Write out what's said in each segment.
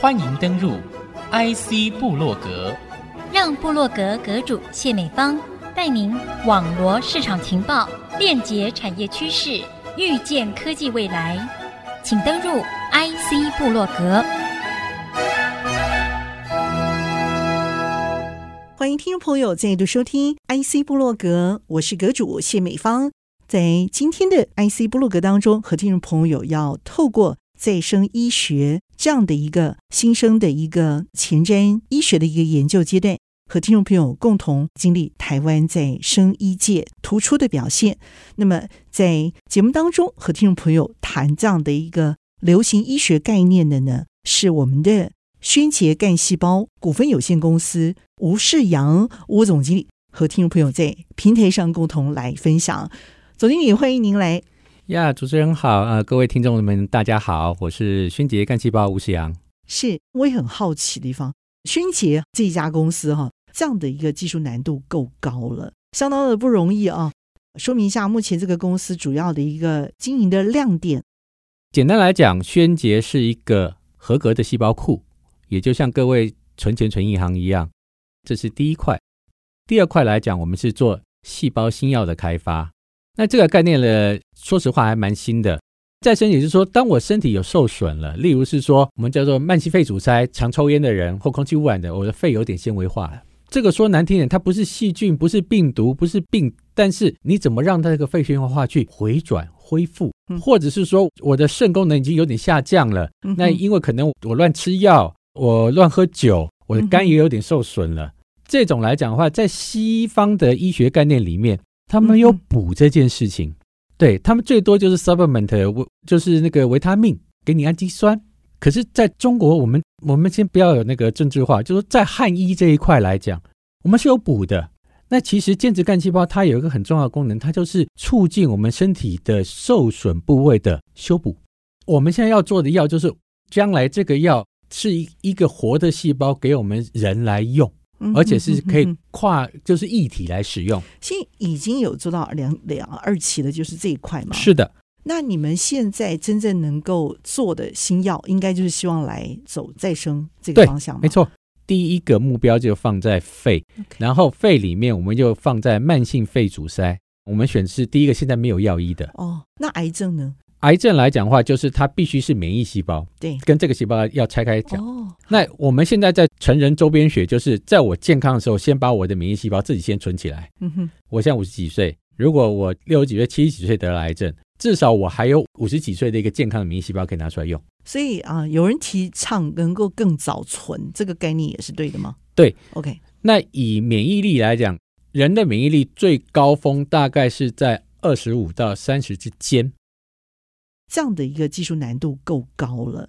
欢迎登入 IC 部落格，让部落格阁主谢美芳带您网罗市场情报，链接产业趋势，预见科技未来。请登入 IC 部落格。欢迎听众朋友再度收听 IC 部落格，我是阁主谢美芳。在今天的 IC 部落格当中，和听众朋友要透过再生医学这样的一个新生的一个前瞻医学的一个研究阶段，和听众朋友共同经历台湾在生医界突出的表现。那么在节目当中和听众朋友谈这样的一个流行医学概念的呢，是我们的宣杰干细胞股份有限公司吴世扬吴总经理，和听众朋友在平台上共同来分享。总经理，欢迎您来。呀，主持人好，呃，各位听众们，大家好，我是轩杰干细胞吴世阳。是，我也很好奇的地方，轩杰这一家公司哈，这样的一个技术难度够高了，相当的不容易啊。说明一下，目前这个公司主要的一个经营的亮点。简单来讲，轩杰是一个合格的细胞库，也就像各位存钱存银行一样，这是第一块。第二块来讲，我们是做细胞新药的开发。那这个概念呢，说实话还蛮新的。再生也就是说，当我身体有受损了，例如是说我们叫做慢性肺阻塞、常抽烟的人或空气污染的，我的肺有点纤维化了。这个说难听点，它不是细菌，不是病毒，不是病，但是你怎么让它这个肺纤维化去回转恢复？或者是说我的肾功能已经有点下降了，那因为可能我乱吃药，我乱喝酒，我的肝也有点受损了。这种来讲的话，在西方的医学概念里面。他们有补这件事情，嗯、对他们最多就是 supplement，维就是那个维他命，给你氨基酸。可是在中国，我们我们先不要有那个政治化，就是在汉医这一块来讲，我们是有补的。那其实间质干细胞它有一个很重要的功能，它就是促进我们身体的受损部位的修补。我们现在要做的药，就是将来这个药是一一个活的细胞给我们人来用。而且是可以跨，就是一体来使用。现在已经有做到两两二期的，就是这一块嘛。是的。那你们现在真正能够做的新药，应该就是希望来走再生这个方向吗？没错，第一个目标就放在肺.然后肺里面我们就放在慢性肺阻塞。我们选的是第一个，现在没有药医的。哦，那癌症呢？癌症来讲的话，就是它必须是免疫细胞，对，跟这个细胞要拆开讲。哦，那我们现在在成人周边学，就是在我健康的时候，先把我的免疫细胞自己先存起来。嗯哼，我现在五十几岁，如果我六十几岁、七十几岁得了癌症，至少我还有五十几岁的一个健康的免疫细胞可以拿出来用。所以啊，有人提倡能够更早存，这个概念也是对的吗？对，OK。那以免疫力来讲，人的免疫力最高峰大概是在二十五到三十之间。这样的一个技术难度够高了，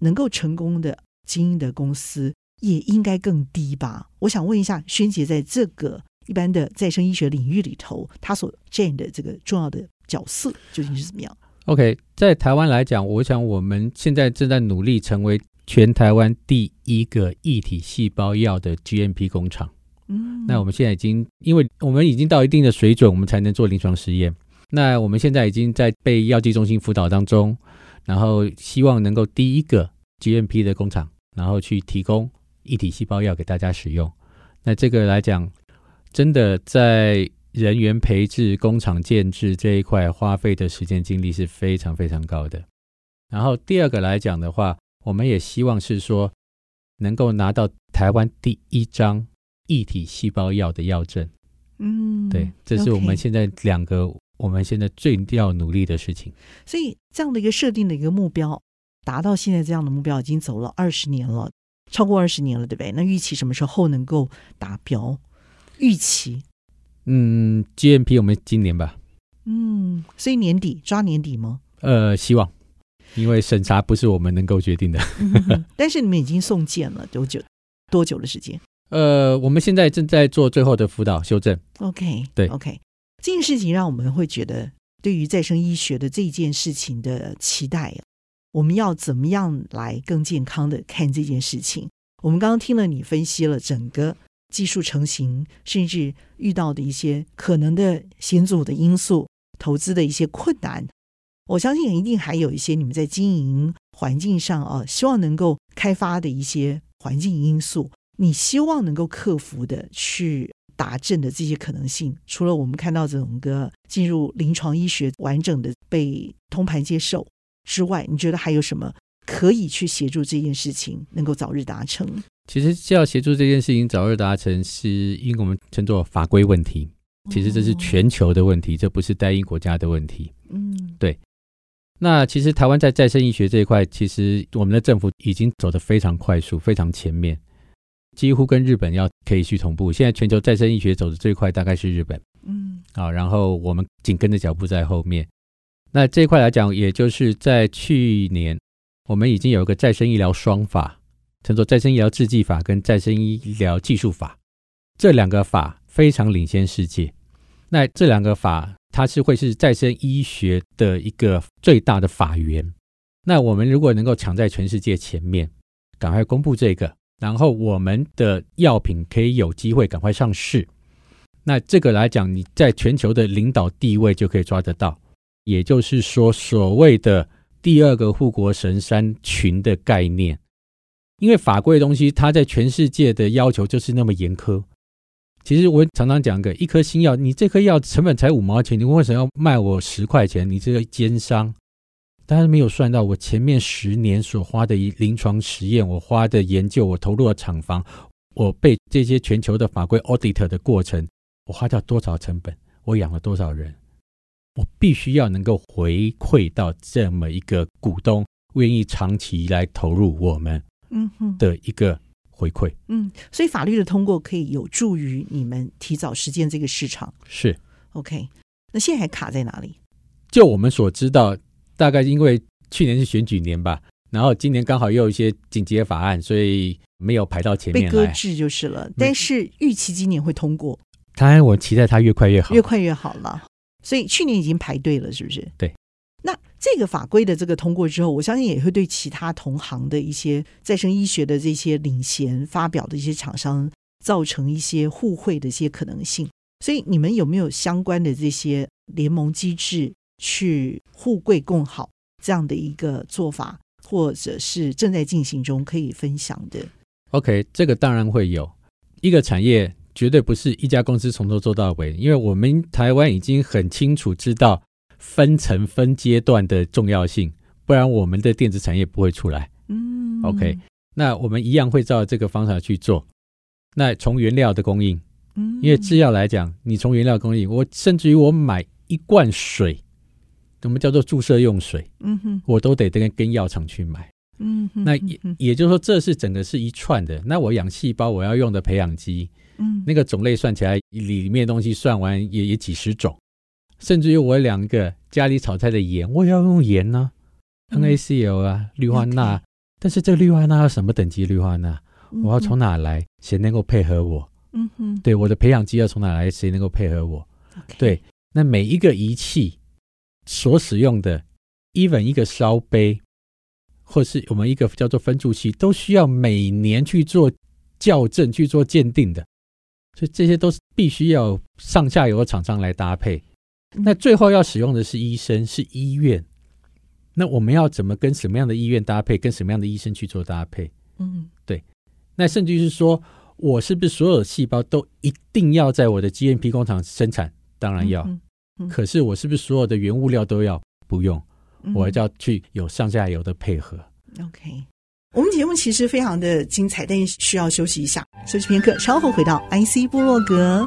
能够成功的经营的公司也应该更低吧？我想问一下，萱姐在这个一般的再生医学领域里头，她所占的这个重要的角色究竟是怎么样？OK，在台湾来讲，我想我们现在正在努力成为全台湾第一个异体细胞药的 GMP 工厂。嗯，那我们现在已经，因为我们已经到一定的水准，我们才能做临床实验。那我们现在已经在被药剂中心辅导当中，然后希望能够第一个 GMP 的工厂，然后去提供异体细胞药给大家使用。那这个来讲，真的在人员培植、工厂建制这一块花费的时间精力是非常非常高的。然后第二个来讲的话，我们也希望是说能够拿到台湾第一张异体细胞药的药证。嗯，对，这是我们现在两个。我们现在最要努力的事情，所以这样的一个设定的一个目标，达到现在这样的目标已经走了二十年了，超过二十年了，对不对？那预期什么时候能够达标？预期，嗯，GMP 我们今年吧。嗯，所以年底抓年底吗？呃，希望，因为审查不是我们能够决定的。嗯、但是你们已经送件了多久？多久的时间？呃，我们现在正在做最后的辅导修正。OK，对，OK。这件事情让我们会觉得，对于再生医学的这件事情的期待，我们要怎么样来更健康的看这件事情？我们刚刚听了你分析了整个技术成型，甚至遇到的一些可能的险阻的因素，投资的一些困难，我相信一定还有一些你们在经营环境上啊，希望能够开发的一些环境因素，你希望能够克服的去达阵的这些可能性，除了我们看到整个进入临床医学完整的被通盘接受之外，你觉得还有什么可以去协助这件事情能够早日达成？其实要协助这件事情早日达成，是因为我们称作法规问题。其实这是全球的问题，哦、这不是单一国家的问题。嗯，对。那其实台湾在再生医学这一块，其实我们的政府已经走得非常快速、非常前面，几乎跟日本要可以去同步。现在全球再生医学走的最快，大概是日本。嗯，好，然后我们紧跟着脚步在后面。那这一块来讲，也就是在去年，我们已经有一个再生医疗双法。称作再生医疗制剂法跟再生医疗技术法，这两个法非常领先世界。那这两个法，它是会是再生医学的一个最大的法源。那我们如果能够抢在全世界前面，赶快公布这个，然后我们的药品可以有机会赶快上市。那这个来讲，你在全球的领导地位就可以抓得到。也就是说，所谓的第二个护国神山群的概念。因为法规的东西，它在全世界的要求就是那么严苛。其实我常常讲个一颗新药，你这颗药成本才五毛钱，你为什么要卖我十块钱？你这个奸商！大家没有算到我前面十年所花的临床实验，我花的研究，我投入的厂房，我被这些全球的法规 audit 的过程，我花掉多少成本？我养了多少人？我必须要能够回馈到这么一个股东，愿意长期来投入我们。嗯哼的一个回馈，嗯，所以法律的通过可以有助于你们提早实践这个市场，是 OK。那现在还卡在哪里？就我们所知道，大概因为去年是选举年吧，然后今年刚好又有一些紧急的法案，所以没有排到前面，被搁置就是了。但是预期今年会通过，当然我期待它越快越好，越快越好了。所以去年已经排队了，是不是？对。那这个法规的这个通过之后，我相信也会对其他同行的一些再生医学的这些领衔发表的一些厂商造成一些互惠的一些可能性。所以你们有没有相关的这些联盟机制去互惠共好这样的一个做法，或者是正在进行中可以分享的？OK，这个当然会有。一个产业绝对不是一家公司从头做到尾，因为我们台湾已经很清楚知道。分层分阶段的重要性，不然我们的电子产业不会出来。嗯，OK，那我们一样会照这个方法去做。那从原料的供应，嗯，因为制药来讲，你从原料供应，我甚至于我买一罐水，我们叫做注射用水，嗯哼，我都得跟跟药厂去买。嗯哼，那也也就是说，这是整个是一串的。那我养细胞，我要用的培养基，嗯，那个种类算起来，里面的东西算完也也几十种。甚至于我两个家里炒菜的盐，我也要用盐呢、啊、NaCl 啊，氯化钠。但是这个氯化钠要什么等级氯化钠？我要从哪来？谁能够配合我？嗯哼，对，我的培养基要从哪来？谁能够配合我.对，那每一个仪器所使用的，even 一个烧杯，或是我们一个叫做分注器，都需要每年去做校正、去做鉴定的。所以这些都是必须要上下游的厂商来搭配。那最后要使用的是医生，是医院。那我们要怎么跟什么样的医院搭配？跟什么样的医生去做搭配？嗯，对。那甚至是说，我是不是所有细胞都一定要在我的 GMP 工厂生产？当然要。嗯嗯、可是我是不是所有的原物料都要？不用，我还要去有上下游的配合。OK，我们节目其实非常的精彩，但是需要休息一下，休息片刻，稍后回到 IC 部落格。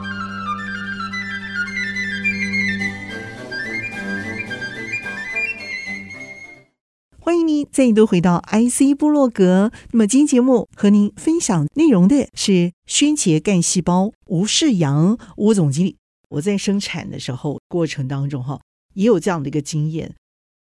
欢迎您再度回到 IC 部落格。那么今天节目和您分享内容的是宣杰干细胞吴世阳吴总经理。我在生产的时候过程当中哈，也有这样的一个经验，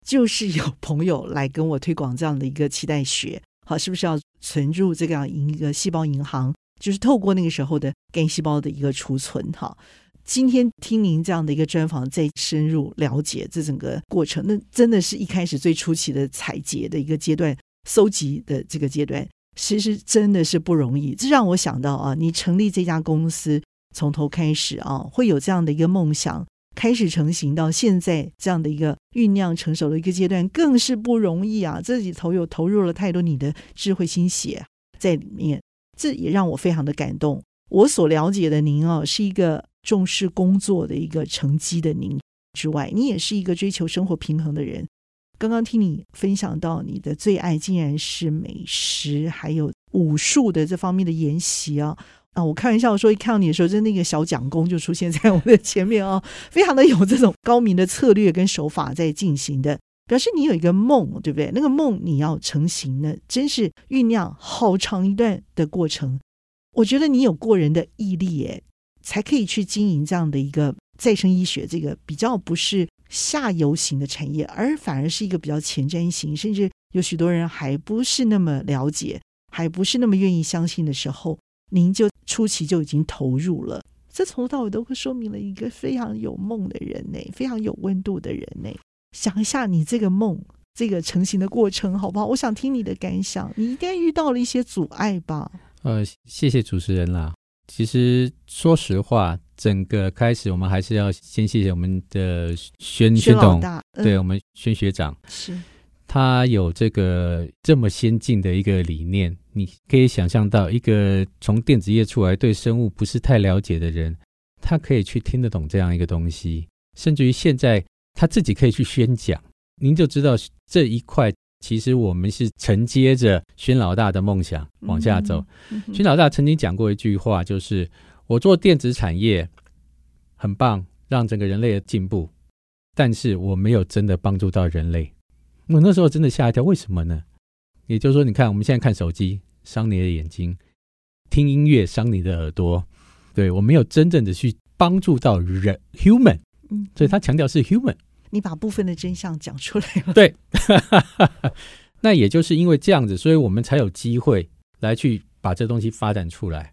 就是有朋友来跟我推广这样的一个脐带血，好，是不是要存入这个样一个细胞银行？就是透过那个时候的干细胞的一个储存哈。今天听您这样的一个专访，再深入了解这整个过程，那真的是一开始最初期的采集的一个阶段，搜集的这个阶段，其实真的是不容易。这让我想到啊，你成立这家公司从头开始啊，会有这样的一个梦想，开始成型到现在这样的一个酝酿成熟的一个阶段，更是不容易啊！这里头有投入了太多你的智慧心血在里面，这也让我非常的感动。我所了解的您哦，是一个重视工作的一个成绩的您之外，你也是一个追求生活平衡的人。刚刚听你分享到你的最爱竟然是美食，还有武术的这方面的研习啊。啊，我开玩笑说，一看到你的时候，就那个小蒋公就出现在我的前面啊，非常的有这种高明的策略跟手法在进行的，表示你有一个梦，对不对？那个梦你要成型呢，真是酝酿好长一段的过程。我觉得你有过人的毅力，耶，才可以去经营这样的一个再生医学，这个比较不是下游型的产业，而反而是一个比较前瞻型，甚至有许多人还不是那么了解，还不是那么愿意相信的时候。您就初期就已经投入了，这从头到尾都会说明了一个非常有梦的人呢，非常有温度的人呢。想一下你这个梦，这个成型的过程，好不好？我想听你的感想。你应该遇到了一些阻碍吧？呃，谢谢主持人啦。其实说实话，整个开始我们还是要先谢谢我们的宣宣董，嗯、对我们宣学长是。他有这个这么先进的一个理念，你可以想象到一个从电子业出来、对生物不是太了解的人，他可以去听得懂这样一个东西，甚至于现在他自己可以去宣讲，您就知道这一块其实我们是承接着宣老大的梦想往下走。嗯嗯、宣老大曾经讲过一句话，就是我做电子产业很棒，让整个人类的进步，但是我没有真的帮助到人类。我那时候真的吓一跳，为什么呢？也就是说，你看我们现在看手机伤你的眼睛，听音乐伤你的耳朵，对，我没有真正的去帮助到人 human，嗯，所以他强调是 human。你把部分的真相讲出来了，对，那也就是因为这样子，所以我们才有机会来去把这东西发展出来。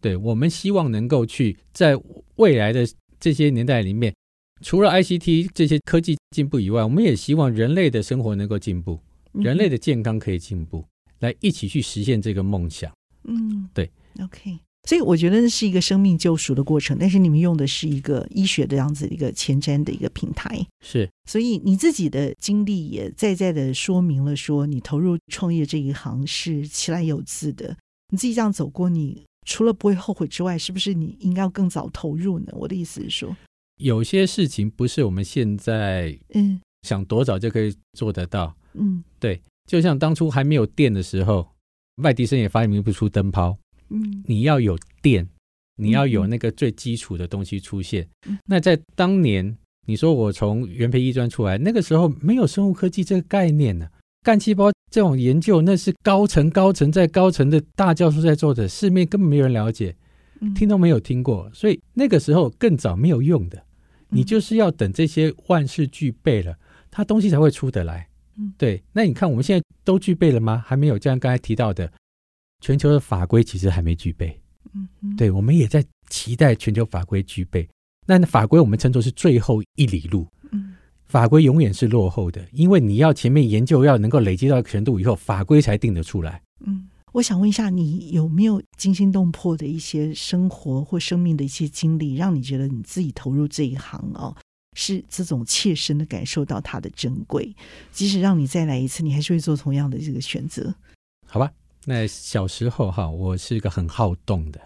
对，我们希望能够去在未来的这些年代里面。除了 ICT 这些科技进步以外，我们也希望人类的生活能够进步，人类的健康可以进步，来一起去实现这个梦想。嗯，对。OK，所以我觉得那是一个生命救赎的过程，但是你们用的是一个医学的这样子一个前瞻的一个平台。是，所以你自己的经历也在在的说明了说，你投入创业这一行是其来有自的。你自己这样走过，你除了不会后悔之外，是不是你应该要更早投入呢？我的意思是说。有些事情不是我们现在嗯想多早就可以做得到嗯，对，就像当初还没有电的时候，爱迪生也发明不出灯泡。嗯，你要有电，你要有那个最基础的东西出现。嗯、那在当年，你说我从原培医专出来，那个时候没有生物科技这个概念呢、啊，干细胞这种研究那是高层高层在高层的大教授在做的，市面根本没有人了解，听都没有听过，所以那个时候更早没有用的。你就是要等这些万事俱备了，它东西才会出得来。嗯，对。那你看我们现在都具备了吗？还没有。就像刚才提到的，全球的法规其实还没具备。嗯，对，我们也在期待全球法规具备。那法规我们称作是最后一里路。嗯，法规永远是落后的，因为你要前面研究要能够累积到程度以后，法规才定得出来。嗯。我想问一下，你有没有惊心动魄的一些生活或生命的一些经历，让你觉得你自己投入这一行哦，是这种切身的感受到它的珍贵？即使让你再来一次，你还是会做同样的这个选择？好吧，那小时候哈，我是一个很好动的。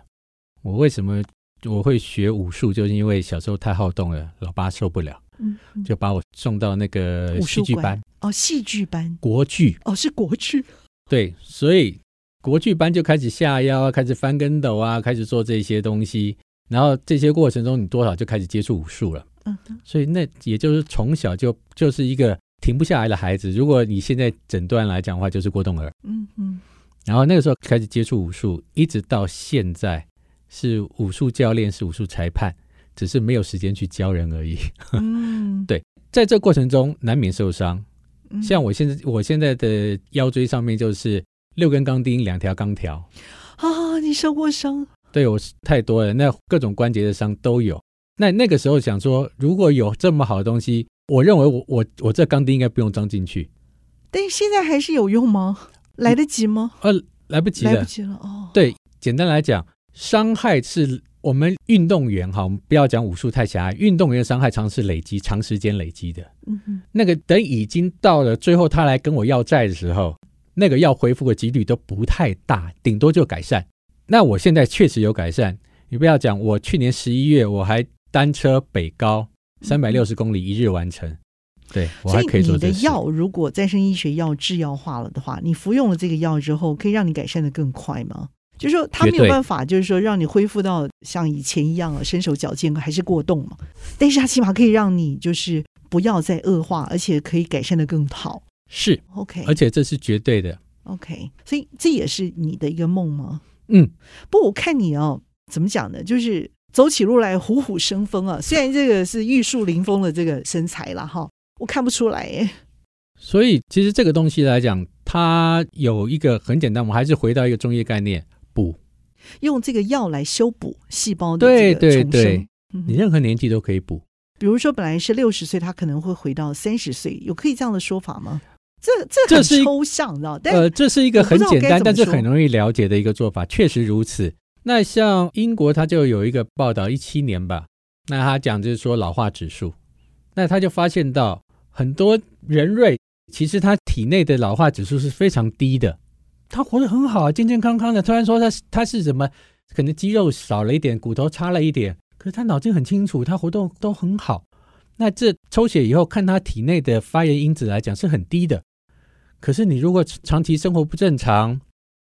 我为什么我会学武术？就是因为小时候太好动了，老爸受不了，嗯，就把我送到那个戏剧班。哦，戏剧班，国剧。哦，是国剧。对，所以。国剧班就开始下腰啊，开始翻跟斗啊，开始做这些东西。然后这些过程中，你多少就开始接触武术了。嗯，所以那也就是从小就就是一个停不下来的孩子。如果你现在诊断来讲的话，就是过动儿。嗯嗯。然后那个时候开始接触武术，一直到现在是武术教练，是武术裁判，只是没有时间去教人而已。嗯，对，在这过程中难免受伤。像我现在，我现在的腰椎上面就是。六根钢钉，两条钢条啊！你受过伤？对，我太多了，那各种关节的伤都有。那那个时候想说，如果有这么好的东西，我认为我我我这钢钉应该不用装进去。但现在还是有用吗？来得及吗？呃，来不及了，来不及了哦。对，简单来讲，伤害是我们运动员哈，我们不要讲武术太狭隘，运动员的伤害常是累积、长时间累积的。嗯哼，那个等已经到了最后，他来跟我要债的时候，那个要恢复的几率都不太大，顶多就改善。那我现在确实有改善。你不要讲，我去年十一月我还单车北高三百六十公里一日完成。对，我还可以做这。所以你的药如果再生医学药制药化了的话，你服用了这个药之后，可以让你改善的更快吗？就是说，他没有办法，就是说让你恢复到像以前一样啊，身手矫健还是过动嘛？但是它起码可以让你就是不要再恶化，而且可以改善的更好。是 OK，而且这是绝对的。OK，所以这也是你的一个梦吗？嗯，不我看你哦，怎么讲呢？就是走起路来虎虎生风啊，虽然这个是玉树临风的这个身材了哈。我看不出来耶，所以其实这个东西来讲，它有一个很简单，我们还是回到一个中医概念，补，用这个药来修补细胞的对对对，你任何年纪都可以补。嗯，比如说本来是六十岁，他可能会回到三十岁，有可以这样的说法吗？这这很抽象，知道？但呃，这是一个很简单，但是很容易了解的一个做法，确实如此。那像英国，他就有一个报道，一七年吧，那他讲就是说老化指数，那他就发现到。很多人瑞其实他体内的老化指数是非常低的，他活得很好啊，健健康康的。突然说他他是什么？可能肌肉少了一点，骨头差了一点，可是他脑筋很清楚，他活动都很好。那这抽血以后看他体内的发炎因子来讲是很低的。可是你如果长期生活不正常，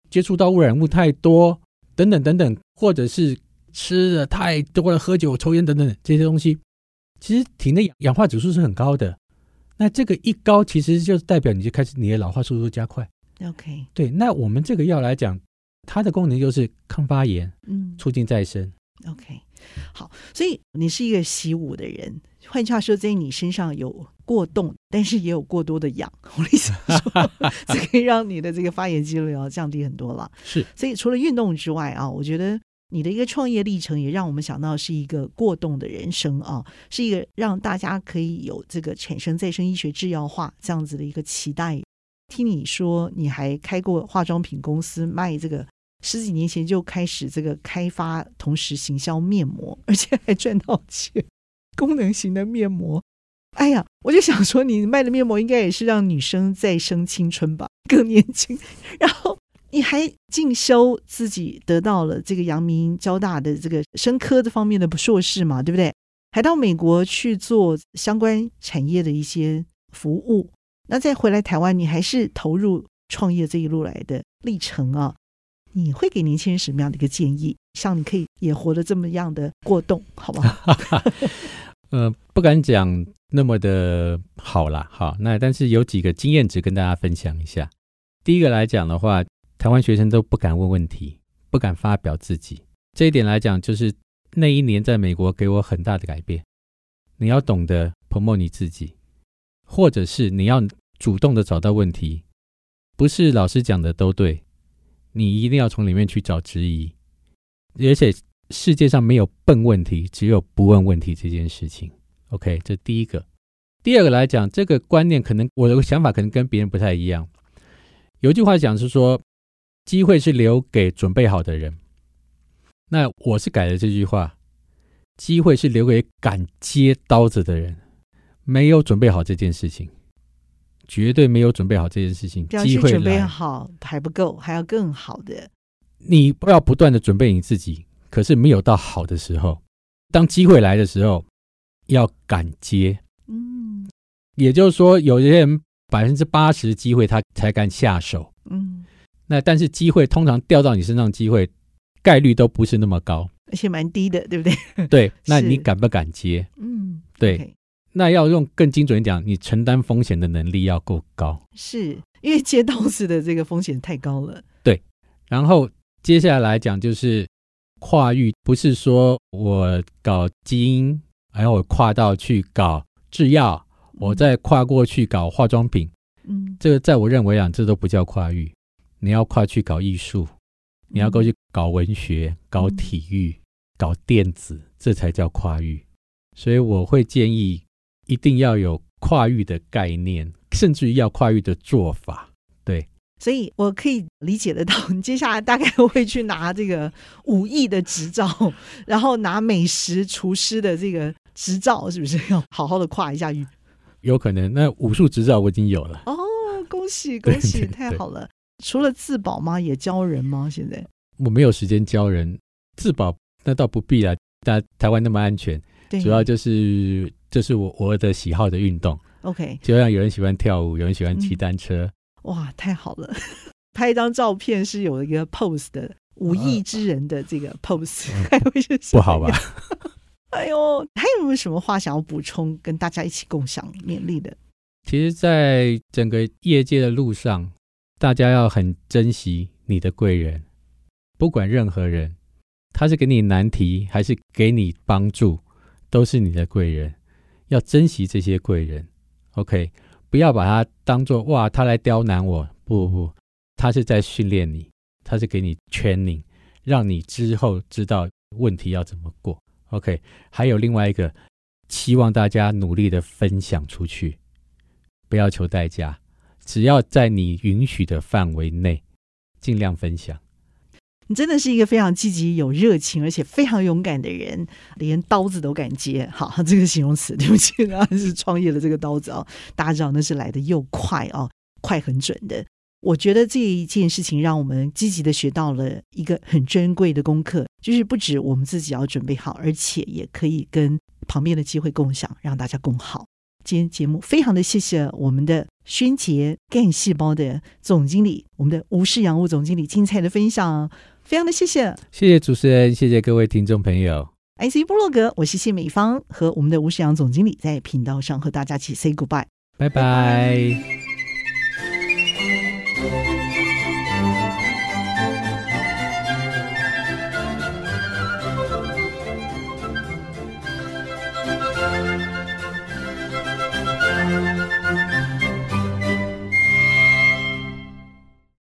接触到污染物太多，等等等等，或者是吃的太多了，喝酒、抽烟等等这些东西，其实体内氧化指数是很高的。那这个一高，其实就代表你就开始你的老化速度加快。OK，对。那我们这个药来讲，它的功能就是抗发炎，嗯，促进再生。OK，好。所以你是一个习武的人，换句话说，在你身上有过动，但是也有过多的氧。我的意思是说，这可以让你的这个发炎几率要降低很多了。是。所以除了运动之外啊，我觉得。你的一个创业历程也让我们想到是一个过动的人生啊，是一个让大家可以有这个产生再生医学制药化这样子的一个期待。听你说你还开过化妆品公司，卖这个十几年前就开始这个开发，同时行销面膜，而且还赚到钱，功能型的面膜。哎呀，我就想说，你卖的面膜应该也是让女生再生青春吧，更年轻，然后。你还进修自己得到了这个阳明交大的这个生科这方面的硕士嘛，对不对？还到美国去做相关产业的一些服务，那再回来台湾，你还是投入创业这一路来的历程啊？你会给年轻人什么样的一个建议？像你可以也活得这么样的过动，好不好？呃，不敢讲那么的好啦。好，那但是有几个经验值跟大家分享一下。第一个来讲的话。台湾学生都不敢问问题，不敢发表自己。这一点来讲，就是那一年在美国给我很大的改变。你要懂得 promote 你自己，或者是你要主动的找到问题，不是老师讲的都对，你一定要从里面去找质疑。而且世界上没有笨问题，只有不问问题这件事情。OK，这第一个。第二个来讲，这个观念可能我的想法可能跟别人不太一样。有句话讲是说。机会是留给准备好的人。那我是改了这句话，机会是留给敢接刀子的人。没有准备好这件事情，绝对没有准备好这件事情。机会准备好还不够，还要更好的。你不要不断的准备你自己，可是没有到好的时候。当机会来的时候，要敢接。嗯，也就是说，有些人百分之八十的机会他才敢下手。嗯。那但是机会通常掉到你身上，机会概率都不是那么高，而且蛮低的，对不对？对，那你敢不敢接？嗯，对。Okay. 那要用更精准一点讲，你承担风险的能力要够高，是因为接刀子的这个风险太高了。对，然后接下来讲就是跨域，不是说我搞基因，然后我跨到去搞制药，我再跨过去搞化妆品。嗯，这个在我认为啊，这都不叫跨域。你要跨去搞艺术，你要过去搞文学、搞体育、搞电子，这才叫跨域。所以我会建议，一定要有跨域的概念，甚至于要跨域的做法。对，所以我可以理解得到，你 接下来大概会去拿这个武艺的执照，然后拿美食厨师的这个执照，是不是要好好的跨一下域？有可能，那武术执照我已经有了。哦，恭喜 恭喜，太好了！除了自保吗？也教人吗？现在我没有时间教人自保，那倒不必了。但台湾那么安全，对，主要就是这是我我的喜好的运动。OK，就像有人喜欢跳舞，有人喜欢骑单车。嗯哇，太好了！拍一张照片是有一个 pose 的武艺之人的这个 pose，还会是不好吧？哎呦，还有没有什么话想要补充，跟大家一起共享勉励的？其实，在整个业界的路上，大家要很珍惜你的贵人，不管任何人，他是给你难题还是给你帮助，都是你的贵人，要珍惜这些贵人。OK。不要把它当做哇，他来刁难我。不不不，他是在训练你，他是给你 training，让你之后知道问题要怎么过。OK，还有另外一个，希望大家努力的分享出去，不要求代价，只要在你允许的范围内，尽量分享。你真的是一个非常积极、有热情，而且非常勇敢的人，连刀子都敢接。好，这个形容词，对不起，然后是创业的这个刀子啊，大家知道那是来的又快哦，快很准的。我觉得这一件事情让我们积极的学到了一个很珍贵的功课，就是不止我们自己要准备好，而且也可以跟旁边的机会共享，让大家共好。今天节目非常的谢谢我们的轩杰干细胞的总经理，我们的吴氏洋屋总经理精彩的分享。非常的谢谢，谢谢主持人，谢谢各位听众朋友。IC 部落格，我是谢美芳，和我们的吴世阳总经理在频道上和大家一起 say goodbye，拜拜。